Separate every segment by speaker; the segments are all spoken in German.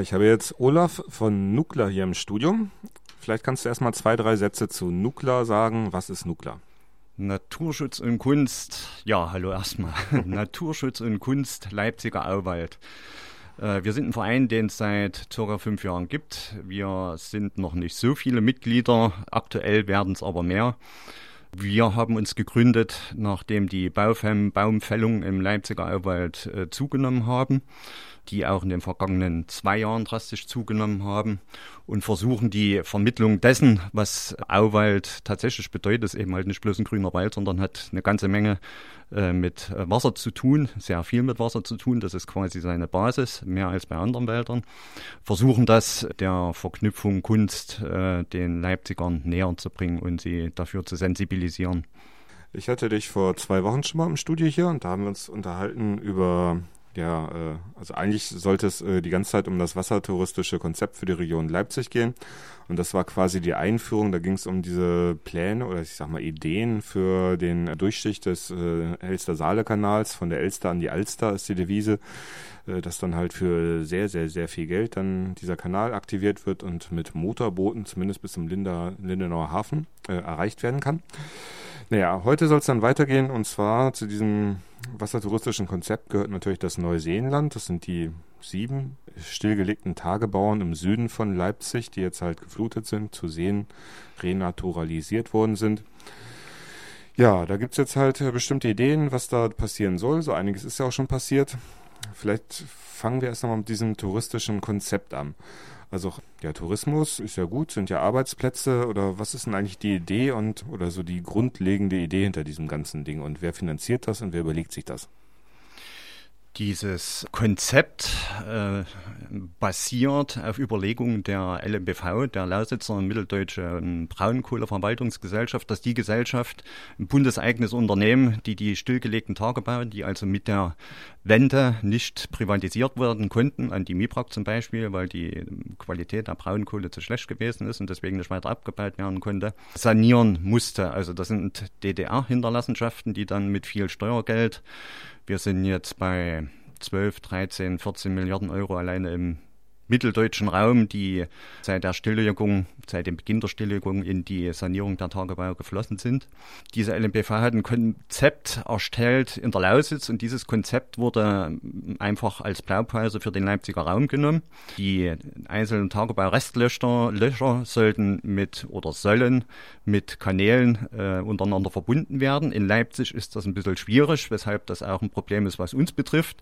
Speaker 1: Ich habe jetzt Olaf von Nukla hier im Studium. Vielleicht kannst du erstmal zwei, drei Sätze zu Nukla sagen. Was ist Nukla?
Speaker 2: Naturschutz und Kunst. Ja, hallo erstmal. Naturschutz und Kunst Leipziger Auwald. Äh, wir sind ein Verein, den es seit circa fünf Jahren gibt. Wir sind noch nicht so viele Mitglieder. Aktuell werden es aber mehr. Wir haben uns gegründet, nachdem die Baufällungen im Leipziger Auwald äh, zugenommen haben die auch in den vergangenen zwei Jahren drastisch zugenommen haben und versuchen die Vermittlung dessen, was Auwald tatsächlich bedeutet, ist eben halt nicht bloß ein grüner Wald, sondern hat eine ganze Menge äh, mit äh, Wasser zu tun, sehr viel mit Wasser zu tun. Das ist quasi seine Basis, mehr als bei anderen Wäldern. Versuchen das der Verknüpfung Kunst äh, den Leipzigern näher zu bringen und sie dafür zu sensibilisieren.
Speaker 1: Ich hatte dich vor zwei Wochen schon mal im Studio hier und da haben wir uns unterhalten über ja, äh, also eigentlich sollte es äh, die ganze Zeit um das wassertouristische Konzept für die Region Leipzig gehen. Und das war quasi die Einführung. Da ging es um diese Pläne oder ich sag mal Ideen für den Durchstich des äh, Elster-Saale-Kanals von der Elster an die Alster ist die Devise, äh, dass dann halt für sehr, sehr, sehr viel Geld dann dieser Kanal aktiviert wird und mit Motorbooten zumindest bis zum Linder, Lindenauer Hafen äh, erreicht werden kann. Naja, heute soll es dann weitergehen und zwar zu diesem wassertouristischen Konzept gehört natürlich das Neuseenland. Das sind die sieben stillgelegten Tagebauern im Süden von Leipzig, die jetzt halt geflutet sind, zu Seen renaturalisiert worden sind. Ja, da gibt es jetzt halt äh, bestimmte Ideen, was da passieren soll. So einiges ist ja auch schon passiert. Vielleicht fangen wir erst einmal mit diesem touristischen Konzept an. Also ja, Tourismus ist ja gut, sind ja Arbeitsplätze oder was ist denn eigentlich die Idee und oder so die grundlegende Idee hinter diesem ganzen Ding und wer finanziert das und wer überlegt sich das?
Speaker 2: Dieses Konzept äh, basiert auf Überlegungen der LMBV, der Lausitzer Mitteldeutschen Braunkohleverwaltungsgesellschaft, dass die Gesellschaft ein bundeseigenes Unternehmen, die die stillgelegten Tagebau, die also mit der Wende nicht privatisiert werden konnten, an die MIPRAG zum Beispiel, weil die Qualität der Braunkohle zu schlecht gewesen ist und deswegen nicht weiter abgebaut werden konnte, sanieren musste. Also das sind DDR-Hinterlassenschaften, die dann mit viel Steuergeld wir sind jetzt bei 12, 13, 14 Milliarden Euro alleine im mitteldeutschen Raum, die seit der Stilllegung, seit dem Beginn der Stilllegung in die Sanierung der Tagebau geflossen sind. Diese LMBV hat ein Konzept erstellt in der Lausitz und dieses Konzept wurde einfach als Blaupause für den Leipziger Raum genommen. Die einzelnen Tagebau-Restlöcher Löcher sollten mit oder sollen mit Kanälen äh, untereinander verbunden werden. In Leipzig ist das ein bisschen schwierig, weshalb das auch ein Problem ist, was uns betrifft,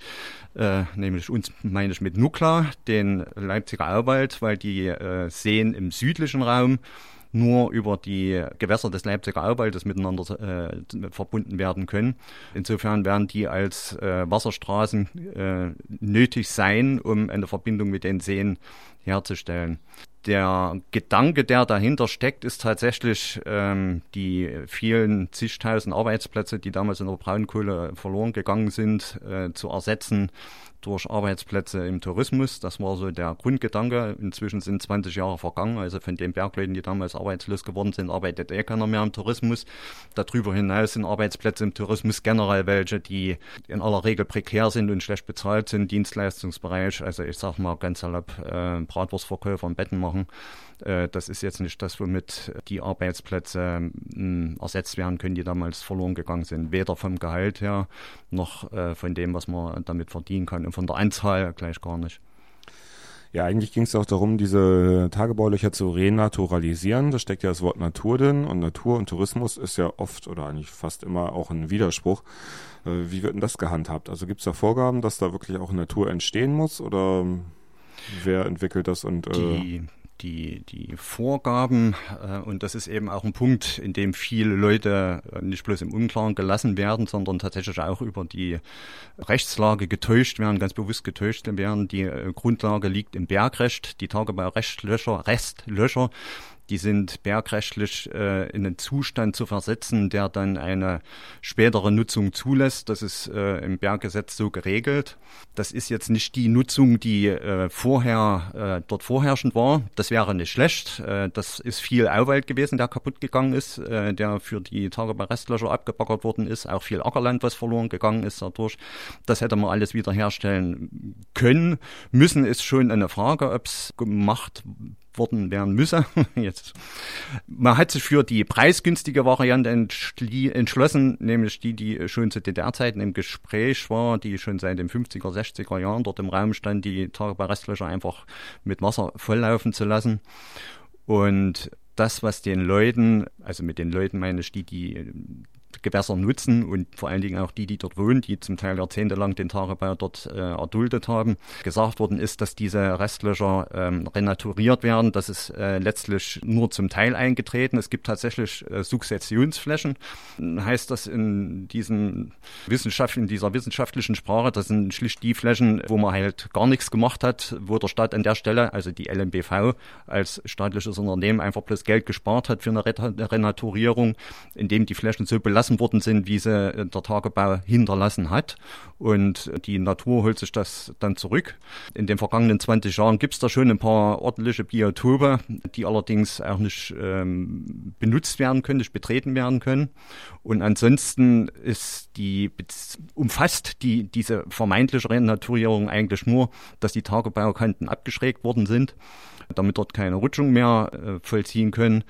Speaker 2: äh, nämlich uns meine ich mit Nukla, den Leipziger Auwald, weil die äh, Seen im südlichen Raum nur über die Gewässer des Leipziger Auwaldes miteinander äh, verbunden werden können. Insofern werden die als äh, Wasserstraßen äh, nötig sein, um eine Verbindung mit den Seen herzustellen. Der Gedanke, der dahinter steckt, ist tatsächlich ähm, die vielen zigtausend Arbeitsplätze, die damals in der Braunkohle verloren gegangen sind, äh, zu ersetzen durch Arbeitsplätze im Tourismus. Das war so der Grundgedanke. Inzwischen sind 20 Jahre vergangen. Also von den Bergleuten, die damals arbeitslos geworden sind, arbeitet eh keiner mehr im Tourismus. Darüber hinaus sind Arbeitsplätze im Tourismus generell welche, die in aller Regel prekär sind und schlecht bezahlt sind. Dienstleistungsbereich, also ich sag mal ganz salopp, äh, Bratwurstverkäufer und Betten machen. Äh, das ist jetzt nicht das, womit die Arbeitsplätze äh, ersetzt werden können, die damals verloren gegangen sind. Weder vom Gehalt her noch äh, von dem, was man damit verdienen kann von der Anzahl gleich gar nicht.
Speaker 1: Ja, eigentlich ging es auch darum, diese Tagebaulöcher zu renaturalisieren. Da steckt ja das Wort Natur drin und Natur und Tourismus ist ja oft oder eigentlich fast immer auch ein Widerspruch. Äh, wie wird denn das gehandhabt? Also gibt es da Vorgaben, dass da wirklich auch Natur entstehen muss oder wer entwickelt das und
Speaker 2: äh die die, die Vorgaben, äh, und das ist eben auch ein Punkt, in dem viele Leute äh, nicht bloß im Unklaren gelassen werden, sondern tatsächlich auch über die Rechtslage getäuscht werden, ganz bewusst getäuscht werden. Die äh, Grundlage liegt im Bergrecht, die Tagebaurestlöcher, Restlöcher, Die sind bergrechtlich äh, in einen Zustand zu versetzen, der dann eine spätere Nutzung zulässt. Das ist äh, im Berggesetz so geregelt. Das ist jetzt nicht die Nutzung, die äh, vorher äh, dort vorherrschend war. Das wäre nicht schlecht. Äh, das ist viel Auwald gewesen, der kaputt gegangen ist, äh, der für die Tagebau-Restlöcher abgebaggert worden ist. Auch viel Ackerland, was verloren gegangen ist dadurch. Das hätte man alles wiederherstellen können. Müssen ist schon eine Frage, ob es gemacht worden werden müsse. Jetzt. Man hat sich für die preisgünstige Variante entschlossen, nämlich die, die schon zu DDR-Zeiten im Gespräch war, die schon seit den 50er, 60er Jahren dort im Raum stand, die Tagebau-Restlöcher einfach mit Wasser volllaufen zu lassen. Und das, was den Leuten, also mit den Leuten meine ich die, die Gewässer nutzen und vor allen Dingen auch die, die dort wohnen, die zum Teil jahrzehntelang den Tagebau dort äh, erduldet haben, gesagt worden ist, dass diese Restlöcher ähm, renaturiert werden. Das ist äh, letztlich nur zum Teil eingetreten. Es gibt tatsächlich äh, Sukzessionsflächen, heißt das in diesen Wissenschaft, in dieser wissenschaftlichen Sprache. Das sind schlicht die Flächen, wo man halt gar nichts gemacht hat, wo der Staat an der Stelle, also die LMBV als staatliches Unternehmen einfach bloß Geld gespart hat für eine Renaturierung, indem die Flächen so belassen hinterlassen worden sind, wie sie äh, der Tagebau hinterlassen hat. Und die Natur holt sich das dann zurück. In den vergangenen 20 Jahren gibt es da schon ein paar ordentliche Biotope, die allerdings auch nicht ähm, benutzt werden können, nicht betreten werden können. Und ansonsten ist die, umfasst die, diese vermeintliche Renaturierung eigentlich nur, dass die Tagebaukanten abgeschrägt worden sind, damit dort keine Rutschung mehr äh, vollziehen können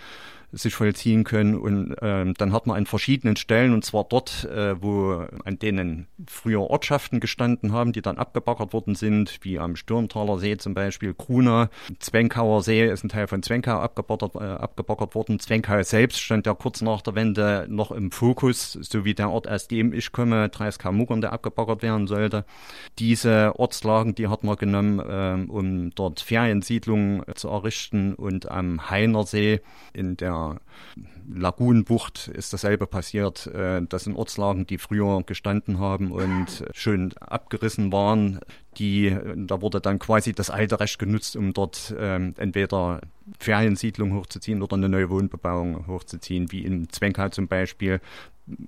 Speaker 2: sich vollziehen können. Und ähm, dann hat man an verschiedenen Stellen, und zwar dort, äh, wo an denen früher Ortschaften gestanden haben, die dann abgebaggert worden sind, wie am Stürmtaler See zum Beispiel, Kruna, Zwenkauer See ist ein Teil von Zwenkau abgebaggert, äh, abgebaggert worden. Zwenkau selbst stand ja kurz nach der Wende noch im Fokus, so wie der Ort, aus dem ich komme, Dreiskau-Muggern, der abgebaggert werden sollte. Diese Ortslagen, die hat man genommen, ähm, um dort Feriensiedlungen zu errichten und am Heinersee in der Lagunenbucht ist dasselbe passiert. Äh, das sind Ortslagen, die früher gestanden haben und schön abgerissen waren. Die, da wurde dann quasi das alte Recht genutzt, um dort ähm, entweder Feriensiedlung hochzuziehen oder eine neue Wohnbebauung hochzuziehen, wie in Zwenkau zum Beispiel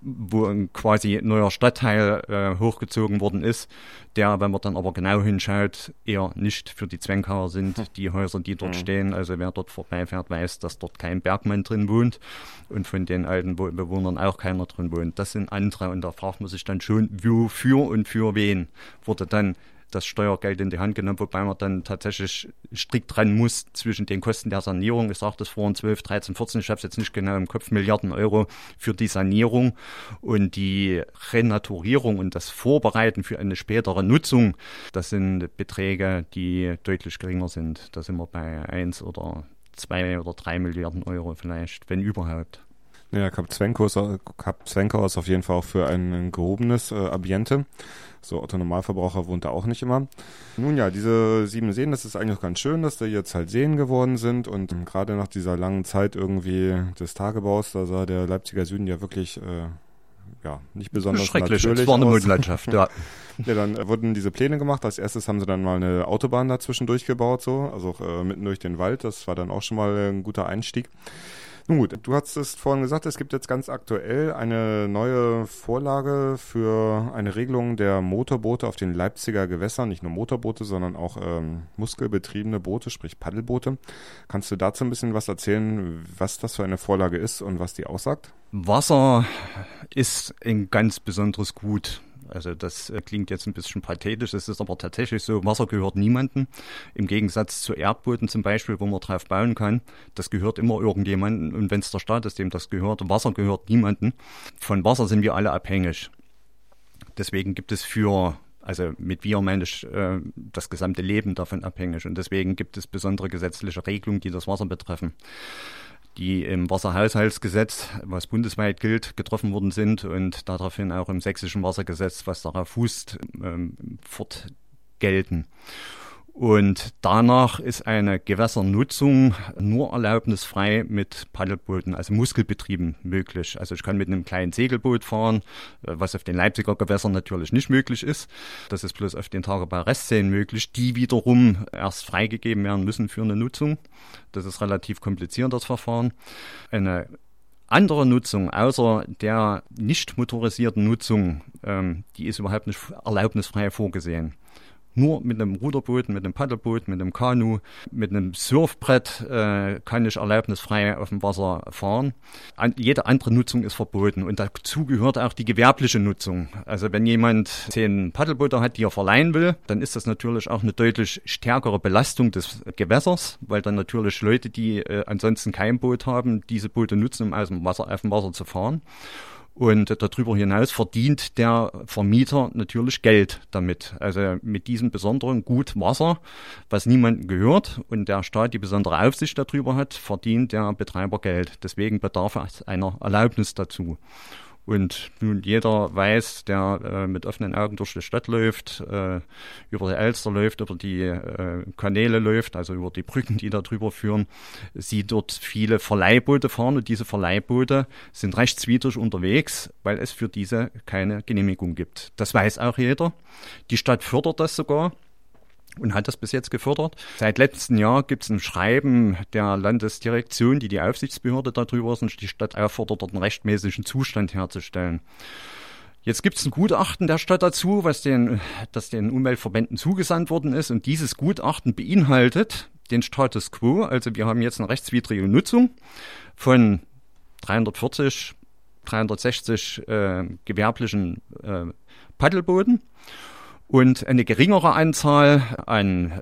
Speaker 2: wo ein quasi neuer Stadtteil äh, hochgezogen worden ist, der, wenn man dann aber genau hinschaut, eher nicht für die Zwenkauer sind, hm. die Häuser, die dort mhm. stehen. Also wer dort vorbeifährt, weiß, dass dort kein Bergmann drin wohnt und von den alten Bewohnern auch keiner drin wohnt. Das sind andere und da fragt man sich dann schon, wofür und für wen wurde dann das Steuergeld in die Hand genommen, wobei man dann tatsächlich strikt dran muss zwischen den Kosten der Sanierung. Ich sagte es vorhin 12, 13, 14, ich habe es jetzt nicht genau im Kopf, Milliarden Euro für die Sanierung und die Renaturierung und das Vorbereiten für eine spätere Nutzung. Das sind Beträge, die deutlich geringer sind. Da sind wir bei 1 oder 2 oder 3 Milliarden Euro vielleicht, wenn überhaupt.
Speaker 1: Ja, Kap Zwenko ist, Kap Zwenko ist auf jeden Fall auch für ein gehobenes äh, Ambiente. So Otto Normalverbraucher wohnt da auch nicht immer. Nun ja, diese sieben Seen, das ist eigentlich auch ganz schön, dass da jetzt halt Seen geworden sind und ähm, gerade nach dieser langen Zeit irgendwie des Tagebaus, da sah der Leipziger Süden ja wirklich äh, ja, nicht besonders
Speaker 2: Schrecklich, natürlich. Es war eine Mondlandschaft, ja.
Speaker 1: ja, dann wurden diese Pläne gemacht. Als erstes haben sie dann mal eine Autobahn dazwischen durchgebaut, so, also äh, mitten durch den Wald. Das war dann auch schon mal ein guter Einstieg. Nun gut, du hast es vorhin gesagt, es gibt jetzt ganz aktuell eine neue Vorlage für eine Regelung der Motorboote auf den Leipziger Gewässern. Nicht nur Motorboote, sondern auch ähm, muskelbetriebene Boote, sprich Paddelboote. Kannst du dazu ein bisschen was erzählen, was das für eine Vorlage ist und was die aussagt?
Speaker 2: Wasser ist ein ganz besonderes Gut also das äh, klingt jetzt ein bisschen pathetisch, es ist aber tatsächlich so, Wasser gehört niemandem. Im Gegensatz zu Erdboden zum Beispiel, wo man drauf bauen kann, das gehört immer irgendjemandem. Und wenn es der Staat ist, dem das gehört, Wasser gehört niemandem. Von Wasser sind wir alle abhängig. Deswegen gibt es für also mit wir meine ich äh, das gesamte Leben davon abhängig und deswegen gibt es besondere gesetzliche Regelungen, die das Wasser betreffen die im Wasserhaushaltsgesetz, was bundesweit gilt, getroffen worden sind und daraufhin auch im sächsischen Wassergesetz, was darauf fußt, ähm, fortgelten. Und danach ist eine Gewässernutzung nur erlaubnisfrei mit Paddelbooten, also Muskelbetrieben möglich. Also ich kann mit einem kleinen Segelboot fahren, äh, was auf den Leipziger Gewässern natürlich nicht möglich ist. Das ist bloß auf den Tagebau Restseen möglich, die wiederum erst freigegeben werden müssen für eine Nutzung. Das ist relativ kompliziert, das Verfahren. Eine andere Nutzung außer der nicht motorisierten Nutzung, ähm, die ist überhaupt nicht erlaubnisfrei vorgesehen nur mit einem Ruderboot, mit einem Paddelboot, mit einem Kanu, mit einem Surfbrett äh, kann ich erlaubnisfrei auf dem Wasser fahren. An, jede andere Nutzung ist verboten und dazu gehört auch die gewerbliche Nutzung. Also wenn jemand zehn Paddelboote hat, die er verleihen will, dann ist das natürlich auch eine deutlich stärkere Belastung des Gewässers, weil dann natürlich Leute, die äh, ansonsten kein Boot haben, diese Boote nutzen, um aus dem Wasser auf dem Wasser zu fahren. Und darüber hinaus verdient der Vermieter natürlich Geld damit. Also mit diesem besonderen Gut Wasser, was niemandem gehört und der Staat die besondere Aufsicht darüber hat, verdient der Betreiber Geld. Deswegen bedarf es einer Erlaubnis dazu. Und nun jeder weiß, der äh, mit offenen Augen durch die Stadt läuft, äh, über die Elster läuft, über die äh, Kanäle läuft, also über die Brücken, die da drüber führen, sieht dort viele Verleihboote fahren und diese Verleihboote sind rechtswidrig unterwegs, weil es für diese keine Genehmigung gibt. Das weiß auch jeder. Die Stadt fördert das sogar und hat das bis jetzt gefördert. Seit letztem Jahr gibt es ein Schreiben der Landesdirektion, die die Aufsichtsbehörde darüber ist und die Stadt auffordert, einen rechtmäßigen Zustand herzustellen. Jetzt gibt es ein Gutachten der Stadt dazu, was den, das den Umweltverbänden zugesandt worden ist. Und dieses Gutachten beinhaltet den Status quo. Also wir haben jetzt eine rechtswidrige Nutzung von 340, 360 äh, gewerblichen äh, Paddelbooten und eine geringere Anzahl an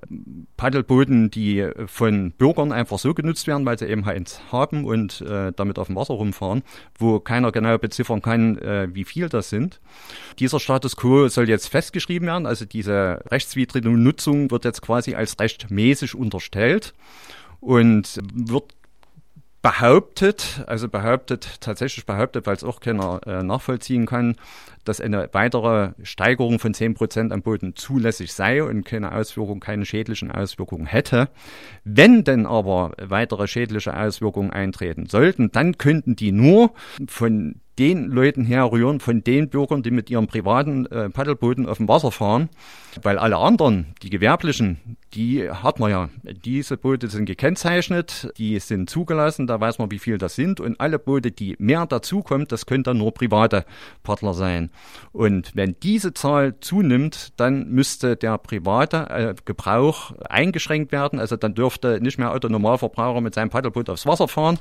Speaker 2: Paddelbooten, die von Bürgern einfach so genutzt werden, weil sie eben eins haben und äh, damit auf dem Wasser rumfahren, wo keiner genau beziffern kann, äh, wie viel das sind. Dieser Status quo soll jetzt festgeschrieben werden, also diese rechtswidrige Nutzung wird jetzt quasi als rechtmäßig unterstellt und wird behauptet, also behauptet, tatsächlich behauptet, weil es auch keiner äh, nachvollziehen kann, dass eine weitere Steigerung von 10 Prozent am Boden zulässig sei und keine Auswirkungen, keine schädlichen Auswirkungen hätte. Wenn denn aber weitere schädliche Auswirkungen eintreten sollten, dann könnten die nur von den Leuten herrühren, von den Bürgern, die mit ihren privaten äh, Paddelbooten auf dem Wasser fahren, weil alle anderen, die gewerblichen, die hat man ja. Diese Boote sind gekennzeichnet, die sind zugelassen, da weiß man, wie viel das sind. Und alle Boote, die mehr dazukommt, das können dann nur private Paddler sein. Und wenn diese Zahl zunimmt, dann müsste der private äh, Gebrauch eingeschränkt werden. Also dann dürfte nicht mehr Autonormalverbraucher mit seinem Paddelboot aufs Wasser fahren,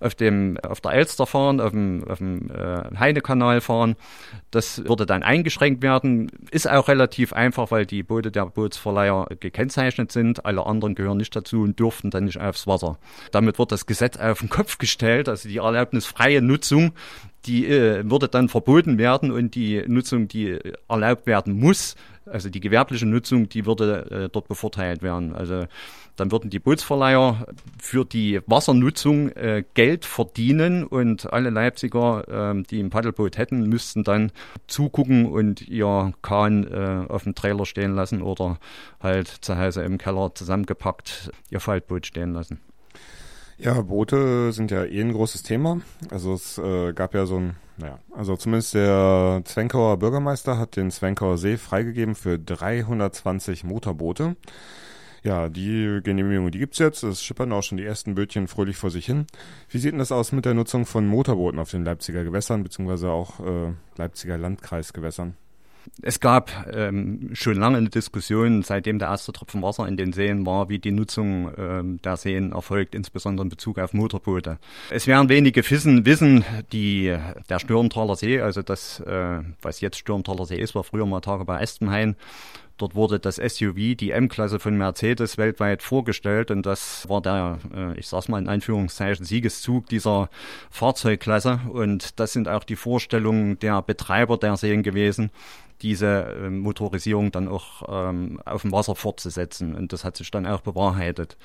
Speaker 2: auf dem, auf der Elster fahren, auf dem, auf dem äh, Heinekanal fahren. Das würde dann eingeschränkt werden. Ist auch relativ einfach, weil die Boote der Bootsverleiher gekennzeichnet sind. Alle anderen gehören nicht dazu und dürften dann nicht aufs Wasser. Damit wird das Gesetz auf den Kopf gestellt. Also die erlaubnisfreie Nutzung die äh, würde dann verboten werden und die Nutzung, die erlaubt werden muss, also die gewerbliche Nutzung, die würde äh, dort bevorteilt werden. Also dann würden die Bootsverleiher für die Wassernutzung äh, Geld verdienen und alle Leipziger, äh, die ein Paddelboot hätten, müssten dann zugucken und ihr Kahn äh, auf dem Trailer stehen lassen oder halt zu Hause im Keller zusammengepackt ihr Faltboot stehen lassen.
Speaker 1: Ja, Boote sind ja eh ein großes Thema. Also es äh, gab ja so ein, naja, also zumindest der Zwenkauer Bürgermeister hat den Zwenkauer See freigegeben für 320 Motorboote. Ja, die Genehmigung, die gibt's jetzt. Es schippern auch schon die ersten Bötchen fröhlich vor sich hin. Wie sieht denn das aus mit der Nutzung von Motorbooten auf den Leipziger Gewässern, beziehungsweise auch äh, Leipziger Landkreisgewässern?
Speaker 2: Es gab ähm, schon lange eine Diskussion, seitdem der erste Tropfen Wasser in den Seen war, wie die Nutzung ähm, der Seen erfolgt, insbesondere in Bezug auf Motorboote. Es werden wenige wissen, wissen die, der Stürmtaler See, also das, äh, was jetzt Stürmtaler See ist, war früher mal Tage bei Espenhain, Dort wurde das SUV, die M-Klasse von Mercedes, weltweit vorgestellt und das war der, äh, ich sag's mal in Anführungszeichen, Siegeszug dieser Fahrzeugklasse und das sind auch die Vorstellungen der Betreiber der Seen gewesen diese äh, Motorisierung dann auch ähm, auf dem Wasser fortzusetzen. Und das hat sich dann auch bewahrheitet.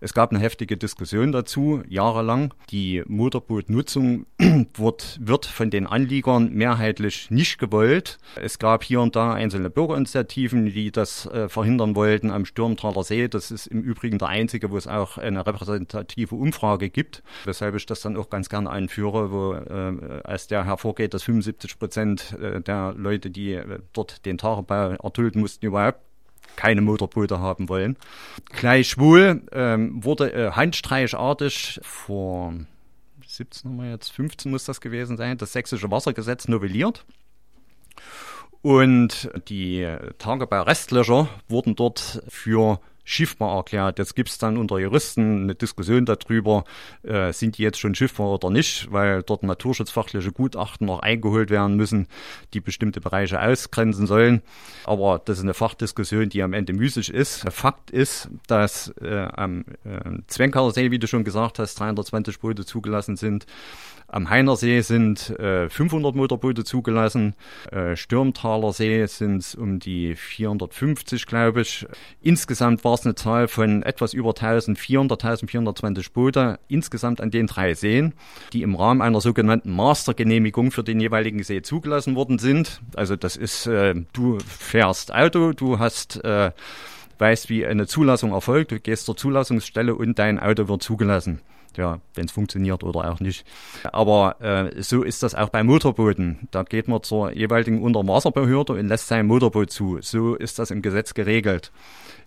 Speaker 2: Es gab eine heftige Diskussion dazu, jahrelang. Die Motorbootnutzung wird, wird von den Anliegern mehrheitlich nicht gewollt. Es gab hier und da einzelne Bürgerinitiativen, die das äh, verhindern wollten am Stürmtaler See. Das ist im Übrigen der einzige, wo es auch eine repräsentative Umfrage gibt, weshalb ich das dann auch ganz gerne einführe, wo äh, als der hervorgeht, dass 75 Prozent äh, der Leute, die äh, dort den Tagebau erdulden mussten, überhaupt keine Motorboote haben wollen. Gleichwohl ähm, wurde äh, handstreichartig vor 17 haben wir jetzt, 15 muss das gewesen sein, das sächsische Wassergesetz novelliert. Und die Tagebau-Restlöcher wurden dort für schiffbar erklärt. Jetzt gibt es dann unter Juristen eine Diskussion darüber, äh, sind die jetzt schon schiffbar oder nicht, weil dort naturschutzfachliche Gutachten noch eingeholt werden müssen, die bestimmte Bereiche ausgrenzen sollen. Aber das ist eine Fachdiskussion, die am Ende müßig ist. Fakt ist, dass äh, am äh, Zwenkaler See, wie du schon gesagt hast, 320 Boote zugelassen sind. Am Heinersee sind äh, 500 Motorboote zugelassen. Äh, Stürmtaler See sind es um die 450, glaube ich. Insgesamt war es eine Zahl von etwas über 1400, 1420 Boote insgesamt an den drei Seen, die im Rahmen einer sogenannten Mastergenehmigung für den jeweiligen See zugelassen worden sind. Also das ist, äh, du fährst Auto, du hast äh, weißt, wie eine Zulassung erfolgt, du gehst zur Zulassungsstelle und dein Auto wird zugelassen ja, wenn es funktioniert oder auch nicht. Aber äh, so ist das auch bei Motorbooten. Da geht man zur jeweiligen Unterwasserbehörde und lässt sein Motorboot zu. So ist das im Gesetz geregelt.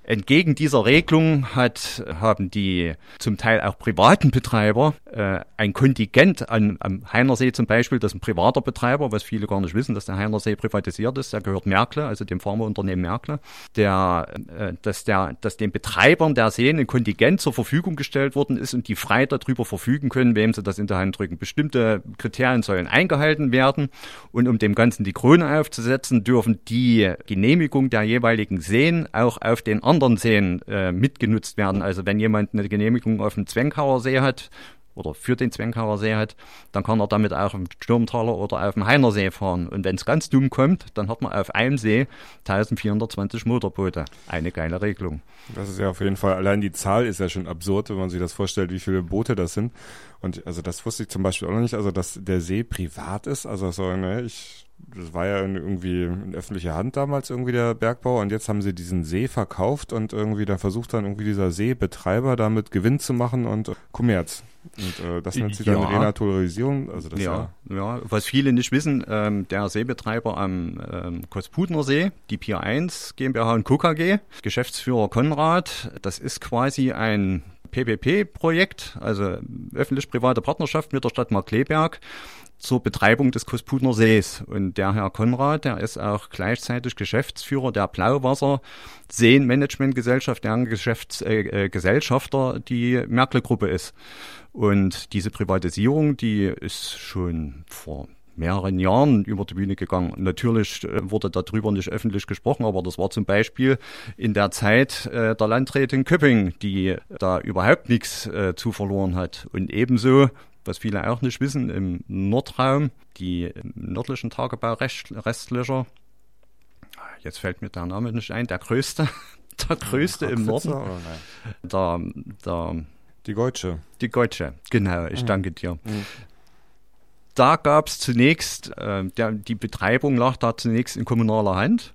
Speaker 2: Entgegen dieser Regelung hat, haben die zum Teil auch privaten Betreiber äh, ein Kontingent an, am Heinersee zum Beispiel, das ist ein privater Betreiber, was viele gar nicht wissen, dass der Heinersee privatisiert ist, der gehört Merkle, also dem Pharmaunternehmen Merkle, der, äh, dass, der, dass den Betreibern der Seen ein Kontingent zur Verfügung gestellt worden ist und die frei darüber verfügen können, wem sie das in der Hand drücken. Bestimmte Kriterien sollen eingehalten werden und um dem Ganzen die Krone aufzusetzen, dürfen die Genehmigung der jeweiligen Seen auch auf den anderen Seen äh, mitgenutzt werden. Also wenn jemand eine Genehmigung auf dem Zwenkauer See hat oder für den Zwenkauer See hat, dann kann er damit auch im Sturmtaler oder auf dem Heiner See fahren. Und wenn es ganz dumm kommt, dann hat man auf einem See 1420 Motorboote. Eine geile Regelung.
Speaker 1: Das ist ja auf jeden Fall, allein die Zahl ist ja schon absurd, wenn man sich das vorstellt, wie viele Boote das sind. Und also das wusste ich zum Beispiel auch noch nicht, also dass der See privat ist. Also so, ne, ich das war ja irgendwie in öffentlicher Hand damals irgendwie der Bergbau und jetzt haben sie diesen See verkauft und irgendwie da versucht dann irgendwie dieser Seebetreiber damit Gewinn zu machen und Kommerz. Und äh, das nennt sich dann ja. Renaturalisierung. Also das
Speaker 2: ja, ja, ja, was viele nicht wissen, ähm, der Seebetreiber am ähm, Kosputner See, die Pier 1 GmbH und KKG, Geschäftsführer Konrad, das ist quasi ein PPP-Projekt, also öffentlich-private Partnerschaft mit der Stadt Markleberg zur Betreibung des Kosputner Sees. Und der Herr Konrad, der ist auch gleichzeitig Geschäftsführer der Blauwasser Seenmanagementgesellschaft, deren Geschäftsgesellschafter äh, die Merkle-Gruppe ist. Und diese Privatisierung, die ist schon vor mehreren Jahren über die Bühne gegangen. Natürlich äh, wurde darüber nicht öffentlich gesprochen, aber das war zum Beispiel in der Zeit äh, der Landrätin Köpping, die da überhaupt nichts äh, zu verloren hat. Und ebenso was viele auch nicht wissen, im Nordraum, die nördlichen Tagebau-Restlöcher, jetzt fällt mir der Name nicht ein, der größte, der größte im Norden. Der, der,
Speaker 1: die Deutsche.
Speaker 2: Die Deutsche, genau, ich mhm. danke dir. Mhm. Da gab es zunächst, äh, der, die Betreibung lag da zunächst in kommunaler Hand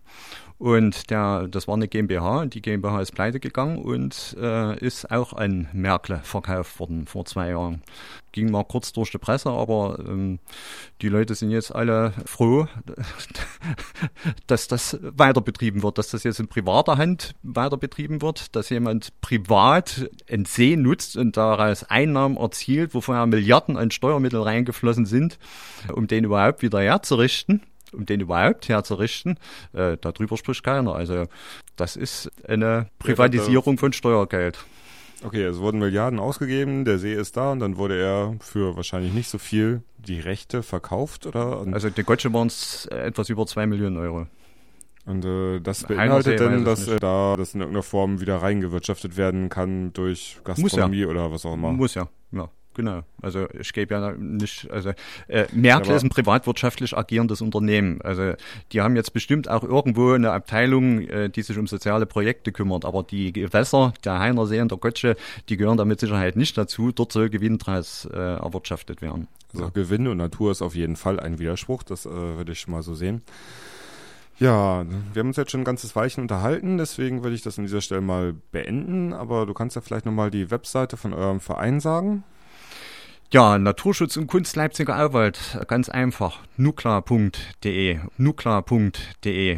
Speaker 2: und der, das war eine GmbH, die GmbH ist pleite gegangen und äh, ist auch an Merkle verkauft worden vor zwei Jahren. Ging mal kurz durch die Presse, aber ähm, die Leute sind jetzt alle froh, dass das weiter betrieben wird, dass das jetzt in privater Hand weiter betrieben wird, dass jemand privat einen See nutzt und daraus Einnahmen erzielt, wo vorher Milliarden an Steuermittel reingeflossen sind, um den überhaupt wieder herzurichten um den überhaupt herzurichten, äh, darüber spricht keiner. Also das ist eine Privatisierung von Steuergeld.
Speaker 1: Okay, es wurden Milliarden ausgegeben, der See ist da und dann wurde er für wahrscheinlich nicht so viel die Rechte verkauft, oder? Und
Speaker 2: also die Gotche waren es etwas über zwei Millionen Euro.
Speaker 1: Und äh, das beinhaltet dann, dass äh, da das in irgendeiner Form wieder reingewirtschaftet werden kann durch Gastronomie ja. oder was auch immer.
Speaker 2: Muss ja, ja. Genau. Also ich gebe ja nicht, also äh, Merkel ist ein privatwirtschaftlich agierendes Unternehmen. Also die haben jetzt bestimmt auch irgendwo eine Abteilung, äh, die sich um soziale Projekte kümmert. Aber die Gewässer, der Heiner See und der Götsche, die gehören da mit Sicherheit nicht dazu. Dort soll Gewinn draus äh, erwirtschaftet werden.
Speaker 1: Also. Gewinn und Natur ist auf jeden Fall ein Widerspruch, das äh, würde ich mal so sehen. Ja, wir haben uns jetzt schon ein ganzes Weilchen unterhalten, deswegen würde ich das an dieser Stelle mal beenden. Aber du kannst ja vielleicht nochmal die Webseite von eurem Verein sagen.
Speaker 2: Ja, Naturschutz und Kunst Leipziger Auwald, ganz einfach, nukla.de, nukla.de.